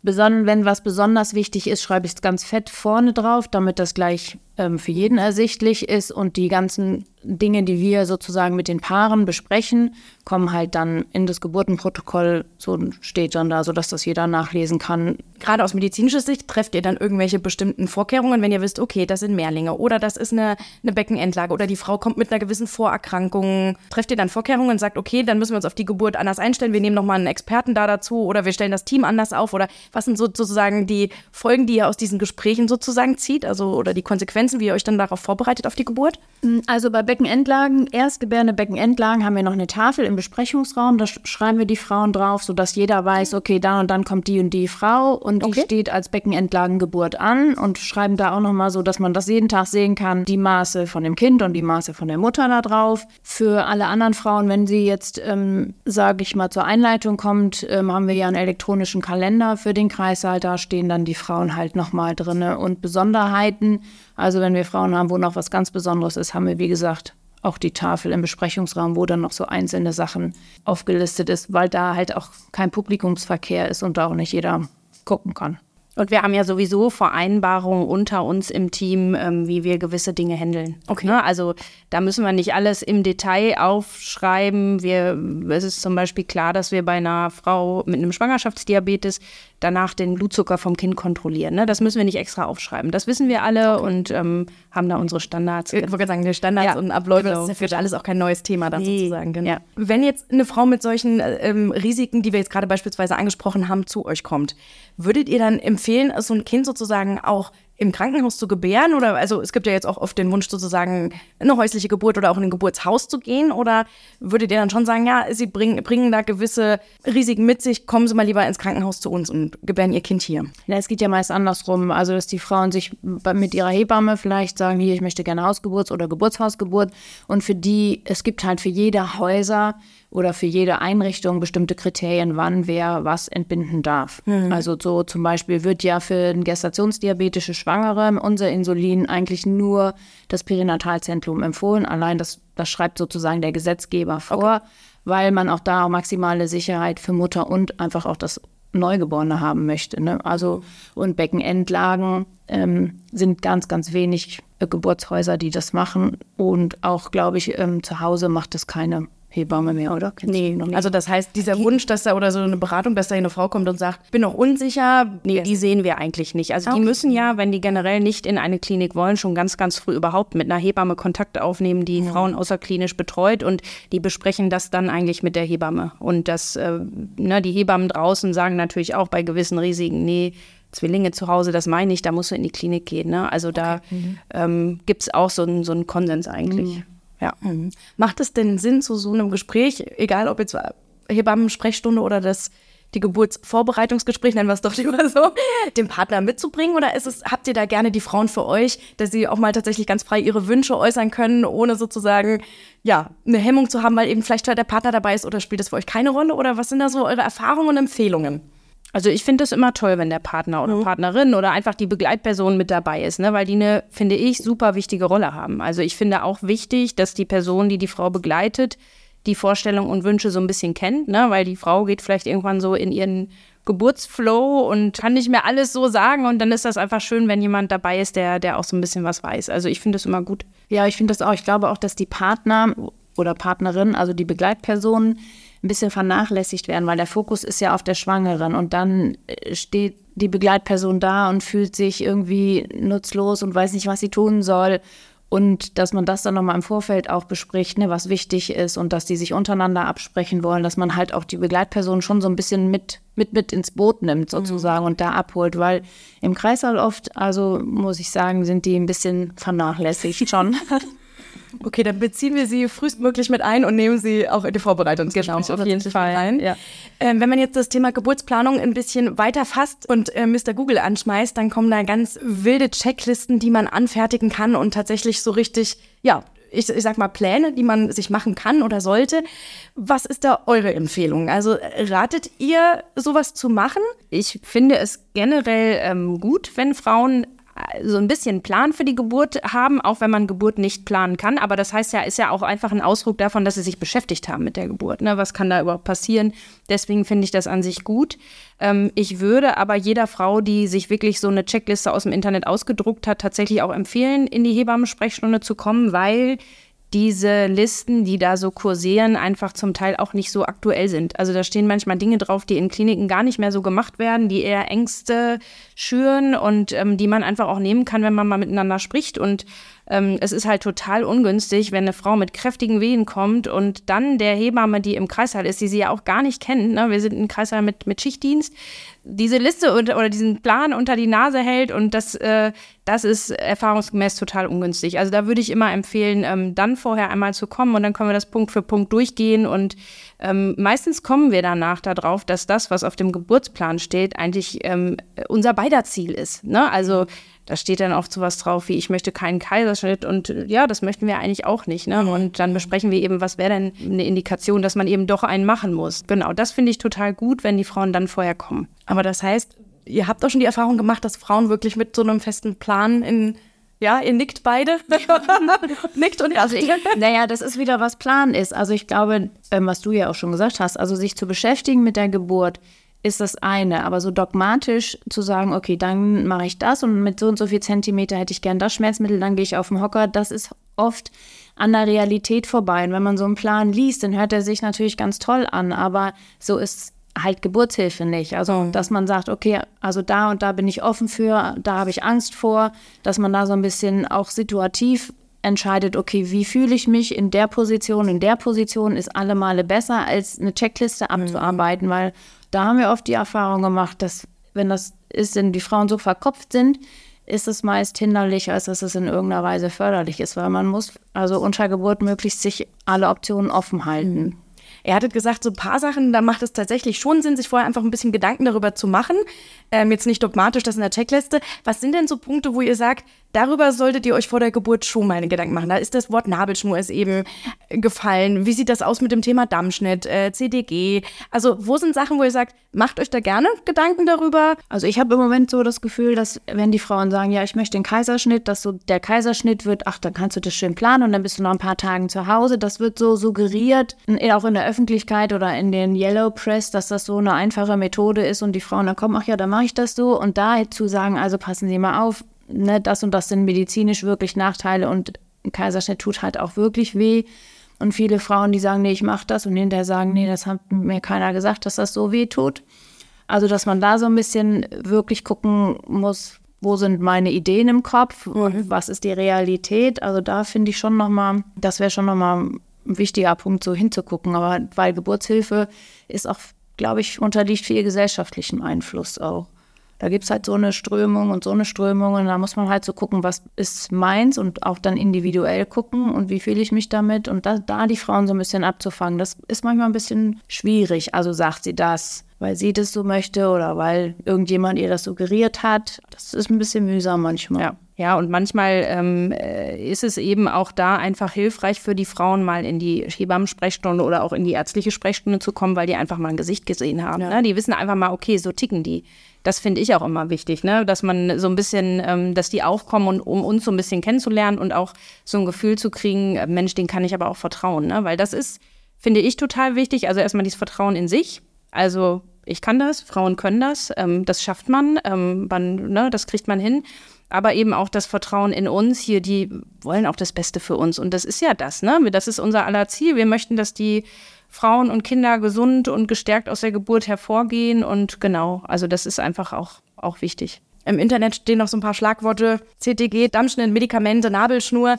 [SPEAKER 2] Besonders wenn was besonders wichtig ist, schreibe ich es ganz fett vorne drauf, damit das gleich ähm, für jeden ersichtlich ist und die ganzen Dinge, die wir sozusagen mit den Paaren besprechen, kommen halt dann in das Geburtenprotokoll, so steht dann da, sodass das jeder nachlesen kann.
[SPEAKER 1] Gerade aus medizinischer Sicht trefft ihr dann irgendwelche bestimmten Vorkehrungen, wenn ihr wisst, okay, das sind Mehrlinge oder das ist eine, eine Beckenendlage oder die Frau kommt mit einer gewissen Vorerkrankung. Trefft ihr dann Vorkehrungen und sagt, okay, dann müssen wir uns auf die Geburt anders einstellen, wir nehmen nochmal einen Experten da dazu oder wir stellen das Team anders auf oder was sind sozusagen die Folgen, die ihr aus diesen Gesprächen sozusagen zieht, also oder die Konsequenzen, wie ihr euch dann darauf vorbereitet auf die Geburt?
[SPEAKER 2] Also bei Beckenendlagen, erstgebärende Beckenendlagen, haben wir noch eine Tafel im Besprechungsraum. Da schreiben wir die Frauen drauf, sodass jeder weiß, okay, dann und dann kommt die und die Frau und die okay. steht als Beckenendlagengeburt an und schreiben da auch nochmal so, dass man das jeden Tag sehen kann, die Maße von dem Kind und die Maße von der Mutter da drauf. Für alle anderen Frauen, wenn sie jetzt, ähm, sage ich mal, zur Einleitung kommt, ähm, haben wir ja einen elektronischen Kalender für den Kreissaal. Da stehen dann die Frauen halt nochmal drin. Und Besonderheiten, also wenn wir Frauen haben, wo noch was ganz Besonderes ist, haben wir, wie gesagt, auch die Tafel im Besprechungsraum, wo dann noch so einzelne Sachen aufgelistet ist, weil da halt auch kein Publikumsverkehr ist und da auch nicht jeder gucken kann.
[SPEAKER 1] Und wir haben ja sowieso Vereinbarungen unter uns im Team, ähm, wie wir gewisse Dinge handeln. Okay. Ne? Also da müssen wir nicht alles im Detail aufschreiben. Wir, es ist zum Beispiel klar, dass wir bei einer Frau mit einem Schwangerschaftsdiabetes danach den Blutzucker vom Kind kontrollieren. Ne? Das müssen wir nicht extra aufschreiben. Das wissen wir alle okay. und ähm, haben da unsere Standards.
[SPEAKER 2] Ich wollte sagen, die Standards ja. und Abläufe,
[SPEAKER 1] genau. das ist ja alles auch kein neues Thema dann nee. sozusagen.
[SPEAKER 2] Genau. Ja.
[SPEAKER 1] Wenn jetzt eine Frau mit solchen ähm, Risiken, die wir jetzt gerade beispielsweise angesprochen haben, zu euch kommt, würdet ihr dann empfehlen, so ein Kind sozusagen auch im Krankenhaus zu gebären? Oder also es gibt ja jetzt auch oft den Wunsch sozusagen, eine häusliche Geburt oder auch in ein Geburtshaus zu gehen. Oder würdet ihr dann schon sagen, ja, sie bringen, bringen da gewisse Risiken mit sich, kommen Sie mal lieber ins Krankenhaus zu uns und gebären Ihr Kind hier?
[SPEAKER 2] Ja, es geht ja meist andersrum. Also, dass die Frauen sich mit ihrer Hebamme vielleicht sagen, hier, ich möchte gerne Hausgeburt oder Geburtshausgeburt. Und für die, es gibt halt für jede Häuser oder für jede Einrichtung bestimmte Kriterien, wann wer was entbinden darf. Mhm. Also so zum Beispiel wird ja für gestationsdiabetische Schwangere unser Insulin eigentlich nur das Perinatalzentrum empfohlen. Allein das, das schreibt sozusagen der Gesetzgeber vor, okay. weil man auch da maximale Sicherheit für Mutter und einfach auch das Neugeborene haben möchte. Ne? Also und Beckenendlagen ähm, sind ganz, ganz wenig äh, Geburtshäuser, die das machen. Und auch, glaube ich, ähm, zu Hause macht es keine Hebamme mehr, oder?
[SPEAKER 1] Kennst nee, also das heißt, dieser Wunsch, dass da oder so eine Beratung, dass da eine Frau kommt und sagt, bin noch unsicher, nee, die sehen wir eigentlich nicht. Also okay. die müssen ja, wenn die generell nicht in eine Klinik wollen, schon ganz, ganz früh überhaupt mit einer Hebamme Kontakt aufnehmen, die ja. Frauen außerklinisch betreut und die besprechen das dann eigentlich mit der Hebamme. Und das, äh, ne, die Hebammen draußen sagen natürlich auch bei gewissen Risiken, nee, Zwillinge zu Hause, das meine ich, da musst du in die Klinik gehen. Ne? Also da okay. mhm. ähm, gibt es auch so einen so Konsens eigentlich. Mhm.
[SPEAKER 2] Ja. Mhm. Macht es denn Sinn, zu so einem Gespräch, egal ob jetzt Hebammen-Sprechstunde oder das die Geburtsvorbereitungsgespräch, nennen wir es doch <laughs> lieber so, den Partner mitzubringen? Oder ist es, habt ihr da gerne die Frauen für euch, dass sie auch mal tatsächlich ganz frei ihre Wünsche äußern können, ohne sozusagen, ja, eine Hemmung zu haben, weil eben vielleicht der Partner dabei ist oder spielt das für euch keine Rolle? Oder was sind da so eure Erfahrungen und Empfehlungen?
[SPEAKER 1] Also ich finde es immer toll, wenn der Partner oder mhm. Partnerin oder einfach die Begleitperson mit dabei ist, ne? weil die eine, finde ich, super wichtige Rolle haben. Also ich finde auch wichtig, dass die Person, die die Frau begleitet, die Vorstellungen und Wünsche so ein bisschen kennt, ne? weil die Frau geht vielleicht irgendwann so in ihren Geburtsflow und kann nicht mehr alles so sagen und dann ist das einfach schön, wenn jemand dabei ist, der, der auch so ein bisschen was weiß. Also ich finde das immer gut.
[SPEAKER 2] Ja, ich finde das auch. Ich glaube auch, dass die Partner oder Partnerin, also die Begleitpersonen, ein bisschen vernachlässigt werden, weil der Fokus ist ja auf der Schwangeren und dann äh, steht die Begleitperson da und fühlt sich irgendwie nutzlos und weiß nicht, was sie tun soll. Und dass man das dann nochmal im Vorfeld auch bespricht, ne, was wichtig ist und dass die sich untereinander absprechen wollen, dass man halt auch die Begleitperson schon so ein bisschen mit, mit, mit ins Boot nimmt sozusagen mhm. und da abholt, weil im Kreißsaal oft, also muss ich sagen, sind die ein bisschen vernachlässigt schon. <laughs>
[SPEAKER 1] Okay, dann beziehen wir sie frühestmöglich mit ein und nehmen sie auch in die Vorbereitungsgespräche
[SPEAKER 2] genau, auf jeden Fall
[SPEAKER 1] ein. Ja. Ähm, wenn man jetzt das Thema Geburtsplanung ein bisschen weiter fasst und äh, Mr. Google anschmeißt, dann kommen da ganz wilde Checklisten, die man anfertigen kann und tatsächlich so richtig, ja, ich, ich sag mal Pläne, die man sich machen kann oder sollte. Was ist da eure Empfehlung? Also ratet ihr, sowas zu machen?
[SPEAKER 2] Ich finde es generell ähm, gut, wenn Frauen
[SPEAKER 1] so ein bisschen Plan für die Geburt haben, auch wenn man Geburt nicht planen kann. Aber das heißt ja, ist ja auch einfach ein Ausdruck davon, dass sie sich beschäftigt haben mit der Geburt. Ne? Was kann da überhaupt passieren? Deswegen finde ich das an sich gut. Ähm, ich würde aber jeder Frau, die sich wirklich so eine Checkliste aus dem Internet ausgedruckt hat, tatsächlich auch empfehlen, in die Hebammensprechstunde zu kommen, weil diese Listen, die da so kursieren, einfach zum Teil auch nicht so aktuell sind. Also da stehen manchmal Dinge drauf, die in Kliniken gar nicht mehr so gemacht werden, die eher Ängste schüren und ähm, die man einfach auch nehmen kann, wenn man mal miteinander spricht. Und ähm, es ist halt total ungünstig, wenn eine Frau mit kräftigen Wehen kommt und dann der Hebamme, die im Kreißsaal ist, die sie ja auch gar nicht kennt, ne? wir sind im Kreißsaal mit, mit Schichtdienst, diese Liste unter, oder diesen Plan unter die Nase hält und das, äh, das ist erfahrungsgemäß total ungünstig. Also da würde ich immer empfehlen, ähm, dann vorher einmal zu kommen und dann können wir das Punkt für Punkt durchgehen und ähm, meistens kommen wir danach darauf, dass das, was auf dem Geburtsplan steht, eigentlich ähm, unser beider Ziel ist. Ne? Also da steht dann oft sowas drauf wie, ich möchte keinen Kaiserschnitt und äh, ja, das möchten wir eigentlich auch nicht. Ne? Und dann besprechen wir eben, was wäre denn eine Indikation, dass man eben doch einen machen muss. Genau, das finde ich total gut, wenn die Frauen dann vorher kommen.
[SPEAKER 3] Aber das heißt, ihr habt auch schon die Erfahrung gemacht, dass Frauen wirklich mit so einem festen Plan in ja, ihr nickt beide. <laughs>
[SPEAKER 2] nickt und also ich, Naja, das ist wieder, was Plan ist. Also ich glaube, ähm, was du ja auch schon gesagt hast, also sich zu beschäftigen mit der Geburt, ist das eine. Aber so dogmatisch zu sagen, okay, dann mache ich das und mit so und so viel Zentimeter hätte ich gern das Schmerzmittel, dann gehe ich auf den Hocker, das ist oft an der Realität vorbei. Und wenn man so einen Plan liest, dann hört er sich natürlich ganz toll an, aber so ist halt Geburtshilfe nicht. Also, dass man sagt, okay, also da und da bin ich offen für, da habe ich Angst vor, dass man da so ein bisschen auch situativ entscheidet, okay, wie fühle ich mich in der Position, in der Position ist alle Male besser, als eine Checkliste mhm. abzuarbeiten, mhm. weil da haben wir oft die Erfahrung gemacht, dass wenn das ist, wenn die Frauen so verkopft sind, ist es meist hinderlich, als dass es in irgendeiner Weise förderlich ist, weil man muss also unter Geburt möglichst sich alle Optionen offen halten. Mhm.
[SPEAKER 3] Er hattet gesagt, so ein paar Sachen, da macht es tatsächlich schon Sinn, sich vorher einfach ein bisschen Gedanken darüber zu machen. Ähm, jetzt nicht dogmatisch, das in der Checkliste. Was sind denn so Punkte, wo ihr sagt, darüber solltet ihr euch vor der Geburt schon mal Gedanken machen? Da ist das Wort Nabelschnur ist eben gefallen. Wie sieht das aus mit dem Thema Dammschnitt, äh, CDG? Also, wo sind Sachen, wo ihr sagt, macht euch da gerne Gedanken darüber?
[SPEAKER 2] Also, ich habe im Moment so das Gefühl, dass, wenn die Frauen sagen, ja, ich möchte den Kaiserschnitt, dass so der Kaiserschnitt wird, ach, dann kannst du das schön planen und dann bist du noch ein paar Tagen zu Hause. Das wird so suggeriert, auch in der Öffentlichkeit oder in den Yellow Press, dass das so eine einfache Methode ist und die Frauen dann kommen, ach ja, dann mache ich das so. Und da zu sagen, also passen Sie mal auf, ne, das und das sind medizinisch wirklich Nachteile und ein Kaiserschnitt tut halt auch wirklich weh. Und viele Frauen, die sagen, nee, ich mache das und hinterher sagen, nee, das hat mir keiner gesagt, dass das so weh tut. Also, dass man da so ein bisschen wirklich gucken muss, wo sind meine Ideen im Kopf, mhm. was ist die Realität. Also da finde ich schon nochmal, das wäre schon nochmal ein wichtiger Punkt, so hinzugucken. Aber weil Geburtshilfe ist auch, glaube ich, unterliegt viel gesellschaftlichem Einfluss auch da gibt es halt so eine Strömung und so eine Strömung und da muss man halt so gucken, was ist meins und auch dann individuell gucken und wie fühle ich mich damit und da, da die Frauen so ein bisschen abzufangen, das ist manchmal ein bisschen schwierig. Also sagt sie das, weil sie das so möchte oder weil irgendjemand ihr das suggeriert hat. Das ist ein bisschen mühsam manchmal.
[SPEAKER 1] Ja. Ja, und manchmal ähm, äh, ist es eben auch da einfach hilfreich für die Frauen, mal in die Hebammensprechstunde oder auch in die ärztliche Sprechstunde zu kommen, weil die einfach mal ein Gesicht gesehen haben. Ja. Ne? Die wissen einfach mal, okay, so ticken die. Das finde ich auch immer wichtig, ne? dass man so ein bisschen, ähm, dass die aufkommen, und, um uns so ein bisschen kennenzulernen und auch so ein Gefühl zu kriegen, äh, Mensch, den kann ich aber auch vertrauen. Ne? Weil das ist, finde ich, total wichtig. Also erstmal dieses Vertrauen in sich. Also ich kann das, Frauen können das, ähm, das schafft man, ähm, man ne, das kriegt man hin. Aber eben auch das Vertrauen in uns hier, die wollen auch das Beste für uns. Und das ist ja das, ne? Das ist unser aller Ziel. Wir möchten, dass die Frauen und Kinder gesund und gestärkt aus der Geburt hervorgehen. Und genau, also das ist einfach auch, auch wichtig.
[SPEAKER 3] Im Internet stehen noch so ein paar Schlagworte, CTG, Dammschnitt, Medikamente, Nabelschnur.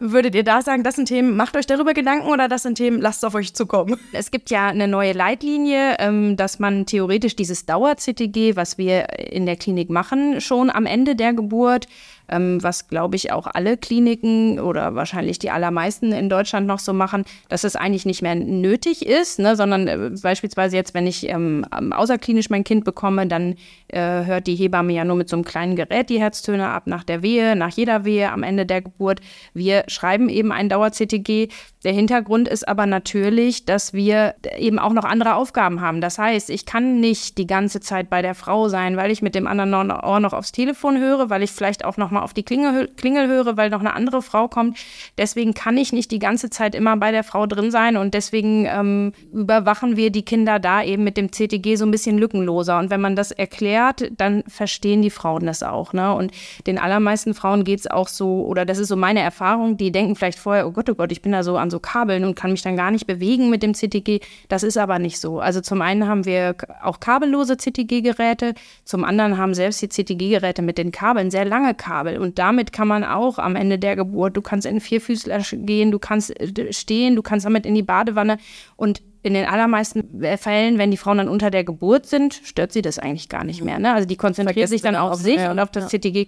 [SPEAKER 3] Würdet ihr da sagen, das sind Themen, macht euch darüber Gedanken oder das sind Themen, lasst es auf euch zukommen?
[SPEAKER 1] Es gibt ja eine neue Leitlinie, ähm, dass man theoretisch dieses Dauer-CTG, was wir in der Klinik machen, schon am Ende der Geburt was glaube ich auch alle Kliniken oder wahrscheinlich die allermeisten in Deutschland noch so machen, dass es eigentlich nicht mehr nötig ist, ne, sondern äh, beispielsweise jetzt, wenn ich ähm, außerklinisch mein Kind bekomme, dann äh, hört die Hebamme ja nur mit so einem kleinen Gerät die Herztöne ab nach der Wehe, nach jeder Wehe, am Ende der Geburt. Wir schreiben eben ein Dauer-CTG. Der Hintergrund ist aber natürlich, dass wir eben auch noch andere Aufgaben haben. Das heißt, ich kann nicht die ganze Zeit bei der Frau sein, weil ich mit dem anderen Ohr noch aufs Telefon höre, weil ich vielleicht auch noch mal auf die Klingel, Klingel höre, weil noch eine andere Frau kommt. Deswegen kann ich nicht die ganze Zeit immer bei der Frau drin sein und deswegen ähm, überwachen wir die Kinder da eben mit dem CTG so ein bisschen lückenloser. Und wenn man das erklärt, dann verstehen die Frauen das auch. Ne? Und den allermeisten Frauen geht es auch so, oder das ist so meine Erfahrung, die denken vielleicht vorher, oh Gott, oh Gott, ich bin da so an so Kabeln und kann mich dann gar nicht bewegen mit dem CTG. Das ist aber nicht so. Also zum einen haben wir auch kabellose CTG-Geräte, zum anderen haben selbst die CTG-Geräte mit den Kabeln sehr lange Kabel und damit kann man auch am Ende der Geburt, du kannst in Vierfüßler gehen, du kannst äh, stehen, du kannst damit in die Badewanne und in den allermeisten Fällen, wenn die Frauen dann unter der Geburt sind, stört sie das eigentlich gar nicht mehr. Ne? Also die konzentriert Vergesst sich dann auf sich ja, und auf das ja. CTG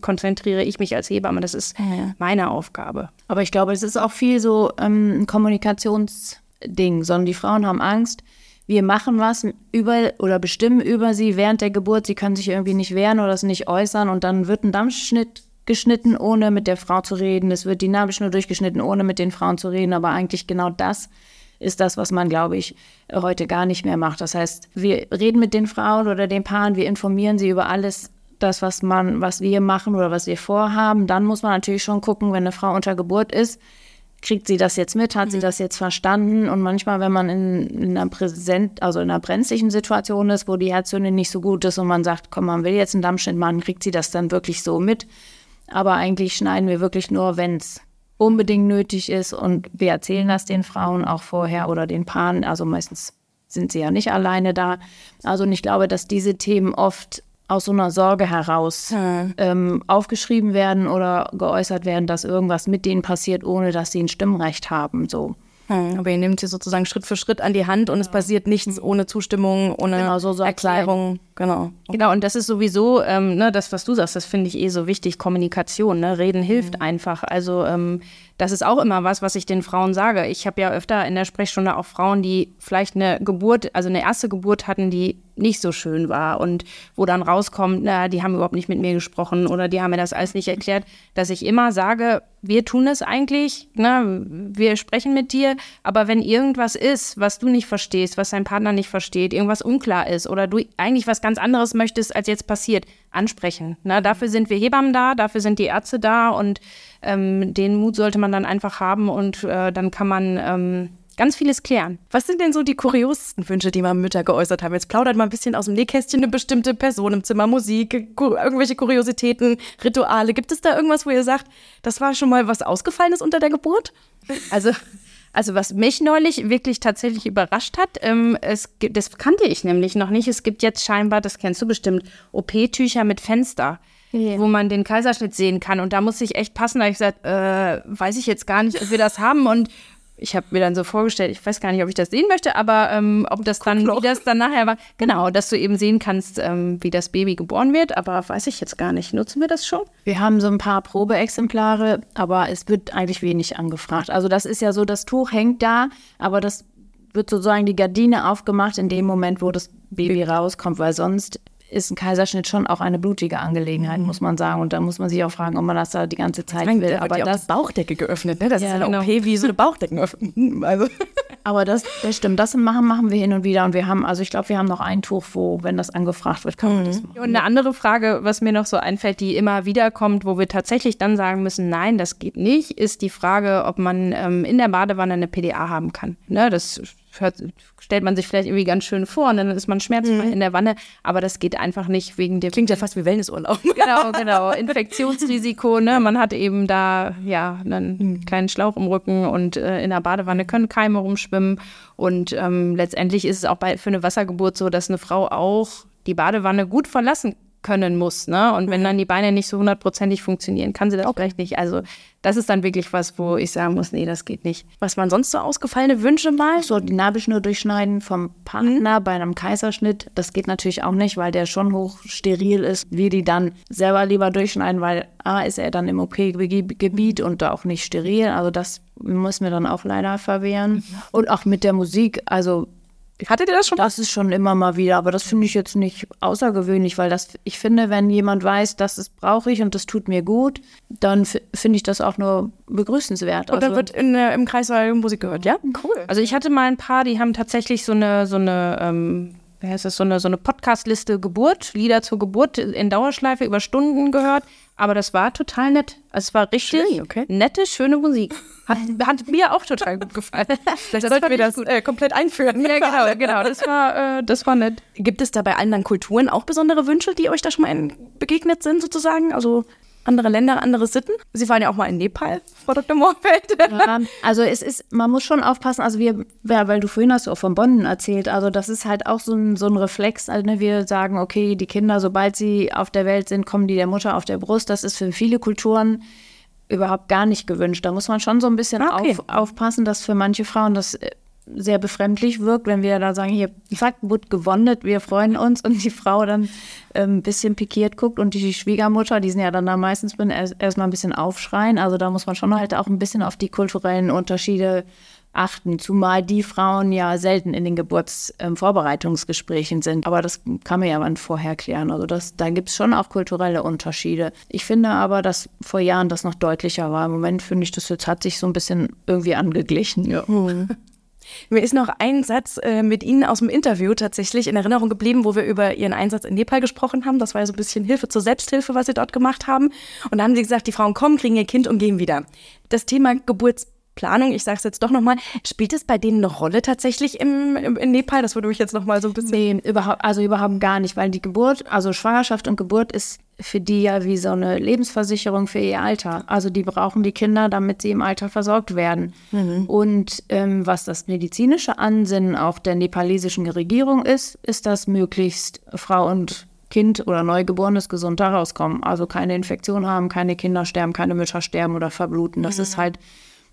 [SPEAKER 1] konzentriere ich mich als Hebamme. Das ist ja. meine Aufgabe.
[SPEAKER 2] Aber ich glaube, es ist auch viel so ähm, ein Kommunikationsding, sondern die Frauen haben Angst, wir machen was über oder bestimmen über sie während der Geburt, sie können sich irgendwie nicht wehren oder es nicht äußern und dann wird ein Dampfschnitt geschnitten, ohne mit der Frau zu reden. Es wird dynamisch nur durchgeschnitten, ohne mit den Frauen zu reden. Aber eigentlich genau das ist das, was man, glaube ich, heute gar nicht mehr macht. Das heißt, wir reden mit den Frauen oder den Paaren, wir informieren sie über alles, das, was man, was wir machen oder was wir vorhaben. Dann muss man natürlich schon gucken, wenn eine Frau unter Geburt ist, kriegt sie das jetzt mit, hat mhm. sie das jetzt verstanden? Und manchmal, wenn man in, in, einer präsent, also in einer brenzlichen Situation ist, wo die Herzhöhne nicht so gut ist und man sagt, komm, man will jetzt einen Dammschnitt machen, kriegt sie das dann wirklich so mit? Aber eigentlich schneiden wir wirklich nur, wenn es unbedingt nötig ist. Und wir erzählen das den Frauen auch vorher oder den Paaren. Also meistens sind sie ja nicht alleine da. Also und ich glaube, dass diese Themen oft aus so einer Sorge heraus hm. ähm, aufgeschrieben werden oder geäußert werden, dass irgendwas mit denen passiert, ohne dass sie ein Stimmrecht haben. So.
[SPEAKER 3] Hm, aber ihr nehmt sie sozusagen Schritt für Schritt an die Hand und ja. es passiert nichts hm. ohne Zustimmung, ohne genau, so Erklärung.
[SPEAKER 1] Genau. Genau, und das ist sowieso, ähm, ne, das, was du sagst, das finde ich eh so wichtig, Kommunikation. Ne? Reden hilft mhm. einfach. Also ähm, das ist auch immer was, was ich den Frauen sage. Ich habe ja öfter in der Sprechstunde auch Frauen, die vielleicht eine Geburt, also eine erste Geburt hatten, die nicht so schön war und wo dann rauskommt, na, die haben überhaupt nicht mit mir gesprochen oder die haben mir das alles nicht erklärt, dass ich immer sage, wir tun es eigentlich, ne, wir sprechen mit dir, aber wenn irgendwas ist, was du nicht verstehst, was dein Partner nicht versteht, irgendwas unklar ist oder du eigentlich was ganz anderes möchtest, als jetzt passiert, ansprechen. Ne? Dafür sind wir Hebammen da, dafür sind die Ärzte da und ähm, den Mut sollte man dann einfach haben und äh, dann kann man ähm, ganz vieles klären.
[SPEAKER 3] Was sind denn so die kuriosesten Wünsche, die mal Mütter geäußert haben? Jetzt plaudert mal ein bisschen aus dem Nähkästchen eine bestimmte Person im Zimmer, Musik, kur irgendwelche Kuriositäten, Rituale. Gibt es da irgendwas, wo ihr sagt, das war schon mal was Ausgefallenes unter der Geburt?
[SPEAKER 1] Also also was mich neulich wirklich tatsächlich überrascht hat, ähm, es gibt, das kannte ich nämlich noch nicht. Es gibt jetzt scheinbar, das kennst du bestimmt, OP-Tücher mit Fenster. Yeah. wo man den Kaiserschnitt sehen kann. Und da muss ich echt passen, da habe ich gesagt, äh, weiß ich jetzt gar nicht, ob wir das haben. Und ich habe mir dann so vorgestellt, ich weiß gar nicht, ob ich das sehen möchte, aber ähm, ob das dann, wie das dann nachher war. Genau, dass du eben sehen kannst, ähm, wie das Baby geboren wird, aber weiß ich jetzt gar nicht. Nutzen wir das schon?
[SPEAKER 2] Wir haben so ein paar Probeexemplare, aber es wird eigentlich wenig angefragt. Also das ist ja so, das Tuch hängt da, aber das wird sozusagen die Gardine aufgemacht in dem Moment, wo das Baby rauskommt, weil sonst ist ein Kaiserschnitt schon auch eine blutige Angelegenheit, mhm. muss man sagen. Und da muss man sich auch fragen, ob man das da die ganze Zeit
[SPEAKER 3] Nein,
[SPEAKER 2] will.
[SPEAKER 3] Aber das die Bauchdecke geöffnet, ne? Das ja, ist eine genau. OP wie so eine Bauchdecke öffnen. <laughs> Also.
[SPEAKER 2] Aber das, das stimmt. Das machen, machen wir hin und wieder. Und wir haben, also ich glaube, wir haben noch ein Tuch, wo, wenn das angefragt wird, kann man das mhm. machen.
[SPEAKER 1] Und eine andere Frage, was mir noch so einfällt, die immer wieder kommt, wo wir tatsächlich dann sagen müssen, nein, das geht nicht, ist die Frage, ob man ähm, in der Badewanne eine PDA haben kann. Ne? Das hört, stellt man sich vielleicht irgendwie ganz schön vor und dann ist man schmerzfrei mhm. in der Wanne, aber das geht einfach nicht wegen dem.
[SPEAKER 3] Klingt ja fast wie Wellnessurlaub. <laughs>
[SPEAKER 1] Genau, genau. Infektionsrisiko, ne? Man hat eben da ja einen mhm. kleinen Schlauch im Rücken und äh, in der Badewanne können Keime rumschwimmen. Und ähm, letztendlich ist es auch bei, für eine Wassergeburt so, dass eine Frau auch die Badewanne gut verlassen können muss. Ne? Und wenn dann die Beine nicht so hundertprozentig funktionieren, kann sie das vielleicht nicht. Also das ist dann wirklich was, wo ich sagen muss, nee, das geht nicht. Was waren sonst so ausgefallene Wünsche mal?
[SPEAKER 2] So die Nabelschnur durchschneiden vom Partner bei einem Kaiserschnitt, das geht natürlich auch nicht, weil der schon hoch steril ist. Wir die dann selber lieber durchschneiden, weil A ist er dann im OP-Gebiet und auch nicht steril. Also das müssen wir dann auch leider verwehren. Und auch mit der Musik, also
[SPEAKER 1] Hattet ihr das schon?
[SPEAKER 2] das ist schon immer mal wieder, aber das finde ich jetzt nicht außergewöhnlich, weil das, ich finde, wenn jemand weiß, das ist brauche ich und das tut mir gut, dann finde ich das auch nur begrüßenswert.
[SPEAKER 3] Und dann
[SPEAKER 2] Also-
[SPEAKER 3] wird in, äh, im Kreissaal Musik gehört, ja? Cool.
[SPEAKER 1] Also ich hatte mal ein paar, die haben tatsächlich so eine, so eine, ähm, wie heißt das, so eine, so eine Podcast-Liste Geburt, Lieder zur Geburt in Dauerschleife über Stunden gehört. Aber das war total nett. Also es war richtig
[SPEAKER 3] Schön, okay.
[SPEAKER 1] nette, schöne Musik. Hat, <laughs> hat mir auch total gut gefallen. <laughs>
[SPEAKER 3] Vielleicht sollten wir das äh, komplett einführen.
[SPEAKER 1] Ja, genau, genau. Das war, äh, das war nett.
[SPEAKER 3] Gibt es da bei anderen Kulturen auch besondere Wünsche, die euch da schon mal begegnet sind, sozusagen? Also andere Länder, andere Sitten? Sie waren ja auch mal in Nepal, Frau Dr. Moorfeld.
[SPEAKER 2] Ja, also es ist, man muss schon aufpassen, also wir, ja, weil du vorhin hast du auch von Bonn erzählt, also das ist halt auch so ein, so ein Reflex, also ne, wir sagen, okay, die Kinder, sobald sie auf der Welt sind, kommen die der Mutter auf der Brust, das ist für viele Kulturen überhaupt gar nicht gewünscht. Da muss man schon so ein bisschen
[SPEAKER 3] Ah, Okay.
[SPEAKER 2] auf, aufpassen, dass für manche Frauen das äh, sehr befremdlich wirkt, wenn wir da sagen, hier, zack, wurde gewonnen, wir freuen uns und die Frau dann ähm, ein bisschen pikiert guckt und die Schwiegermutter, die sind ja dann da meistens bin, erst erstmal ein bisschen aufschreien. Also da muss man schon halt auch ein bisschen auf die kulturellen Unterschiede achten, zumal die Frauen ja selten in den Geburtsvorbereitungsgesprächen sind. Aber das kann man ja dann vorher klären. Also das, da gibt es schon auch kulturelle Unterschiede. Ich finde aber, dass vor Jahren das noch deutlicher war. Im Moment finde ich, das jetzt hat sich so ein bisschen irgendwie angeglichen. Ja.
[SPEAKER 3] Mir ist noch ein Satz äh, mit Ihnen aus dem Interview tatsächlich in Erinnerung geblieben, wo wir über Ihren Einsatz in Nepal gesprochen haben. Das war ja so ein bisschen Hilfe zur Selbsthilfe, was Sie dort gemacht haben. Und da haben Sie gesagt, die Frauen kommen, kriegen ihr Kind und gehen wieder. Das Thema Geburtsplanung, ich sage es jetzt doch nochmal, spielt es bei denen eine Rolle tatsächlich im, im, in Nepal? Das würde mich jetzt nochmal so ein bisschen...
[SPEAKER 2] Nee, überhaupt, also überhaupt gar nicht, weil die Geburt, also Schwangerschaft und Geburt ist für die ja wie so eine Lebensversicherung für ihr Alter. Also die brauchen die Kinder, damit sie im Alter versorgt werden. Und ähm, was das medizinische Ansinnen auch der nepalesischen Regierung ist, ist, dass möglichst Frau und Kind oder Neugeborenes gesund da rauskommen. Also keine Infektion haben, keine Kinder sterben, keine Mütter sterben oder verbluten. Das ist halt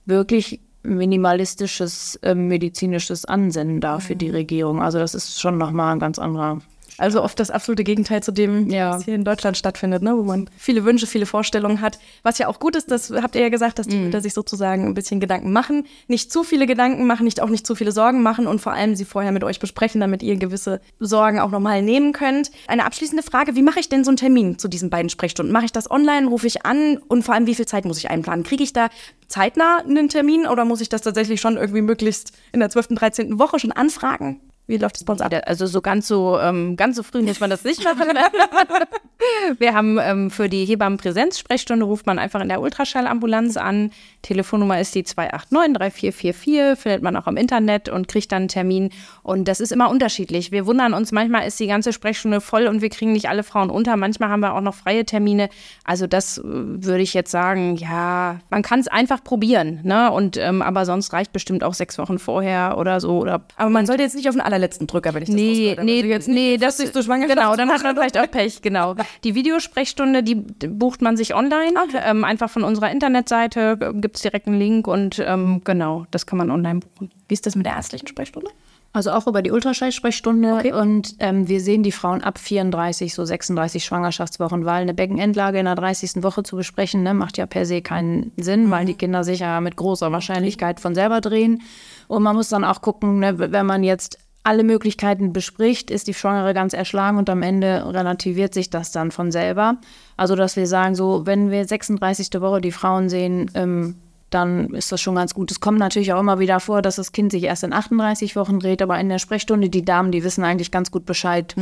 [SPEAKER 2] wirklich minimalistisches äh, medizinisches Ansinnen da für die Regierung. Also das ist schon nochmal ein ganz anderer.
[SPEAKER 3] Also oft das absolute Gegenteil zu dem,
[SPEAKER 2] Ja.
[SPEAKER 3] was hier in Deutschland stattfindet, ne? wo man viele Wünsche, viele Vorstellungen hat. Was ja auch gut ist, das habt ihr ja gesagt, dass die Mütter sich sozusagen ein bisschen Gedanken machen. Nicht zu viele Gedanken machen, nicht auch nicht zu viele Sorgen machen und vor allem sie vorher mit euch besprechen, damit ihr gewisse Sorgen auch nochmal nehmen könnt. Eine abschließende Frage, wie mache ich denn so einen Termin zu diesen beiden Sprechstunden? Mache ich das online, rufe ich an und vor allem, wie viel Zeit muss ich einplanen? Kriege ich da zeitnah einen Termin oder muss ich das tatsächlich schon irgendwie möglichst in der 12., 13. Woche schon anfragen? Wie läuft das bei uns ab?
[SPEAKER 1] Also so ganz so ähm, ganz so früh muss man das nicht machen. <laughs> Wir haben ähm, für die Hebammenpräsenzsprechstunde ruft man einfach in der Ultraschallambulanz an. Telefonnummer ist die 289 3444, findet man auch im Internet und kriegt dann einen Termin. Und das ist immer unterschiedlich. Wir wundern uns, manchmal ist die ganze Sprechstunde voll und wir kriegen nicht alle Frauen unter. Manchmal haben wir auch noch freie Termine. Also das äh, würde ich jetzt sagen, ja, man kann es einfach probieren. Ne? Und ähm, aber sonst reicht bestimmt auch sechs Wochen vorher oder so. Oder
[SPEAKER 3] Aber man sollte jetzt nicht auf den allerletzten Drücker, wenn ich das
[SPEAKER 1] Nee,
[SPEAKER 3] raushöre.
[SPEAKER 1] nee,
[SPEAKER 3] Also jetzt
[SPEAKER 1] nee, das
[SPEAKER 3] ist so schwanger.
[SPEAKER 1] Genau, dann hat man vielleicht auch Pech, genau. <laughs> Die Videosprechstunde, die bucht man sich online, ähm, einfach von unserer Internetseite, gibt es direkt einen Link und ähm, genau, das kann man online buchen.
[SPEAKER 3] Wie ist das mit der ärztlichen Sprechstunde?
[SPEAKER 2] Also auch über die Ultraschallsprechstunde. Und ähm, wir sehen die Frauen ab 34, so 36 Schwangerschaftswochen, weil eine Beckenendlage in der 30. Woche zu besprechen, ne, macht ja per se keinen Sinn, weil die Kinder sich ja mit großer Wahrscheinlichkeit von selber drehen. Und man muss dann auch gucken, ne, wenn man jetzt alle Möglichkeiten bespricht, ist die Schwangere ganz erschlagen und am Ende relativiert sich das dann von selber. Also, dass wir sagen, so, wenn wir 36. Woche die Frauen sehen, ähm, dann ist das schon ganz gut. Es kommt natürlich auch immer wieder vor, dass das Kind sich erst in 38 Wochen dreht, aber in der Sprechstunde, die Damen, die wissen eigentlich ganz gut Bescheid.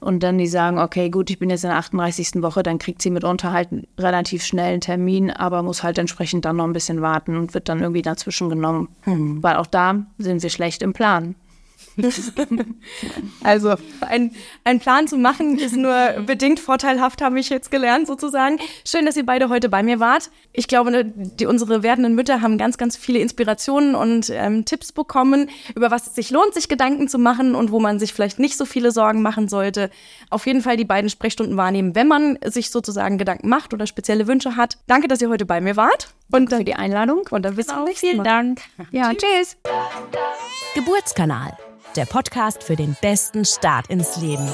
[SPEAKER 2] Und dann die sagen, okay, gut, ich bin jetzt in der 38. Woche, dann kriegt sie mitunter halt relativ schnell einen Termin, aber muss halt entsprechend dann noch ein bisschen warten und wird dann irgendwie dazwischen genommen. Weil auch da sind wir schlecht im Plan. <laughs>
[SPEAKER 3] also ein, ein Plan zu machen ist nur bedingt vorteilhaft, habe ich jetzt gelernt sozusagen. Schön, dass ihr beide heute bei mir wart. Ich glaube, ne, die, unsere werdenden Mütter haben ganz, ganz viele Inspirationen und ähm, Tipps bekommen, über was es sich lohnt, sich Gedanken zu machen und wo man sich vielleicht nicht so viele Sorgen machen sollte. Auf jeden Fall die beiden Sprechstunden wahrnehmen, wenn man sich sozusagen Gedanken macht oder spezielle Wünsche hat. Danke, dass ihr heute bei mir wart.
[SPEAKER 2] Und Danke für die Einladung.
[SPEAKER 3] Und dann bis zum nächsten
[SPEAKER 2] Mal. Vielen Dank.
[SPEAKER 3] Ja, tschüss.
[SPEAKER 4] Geburtskanal der Podcast für den besten Start ins Leben.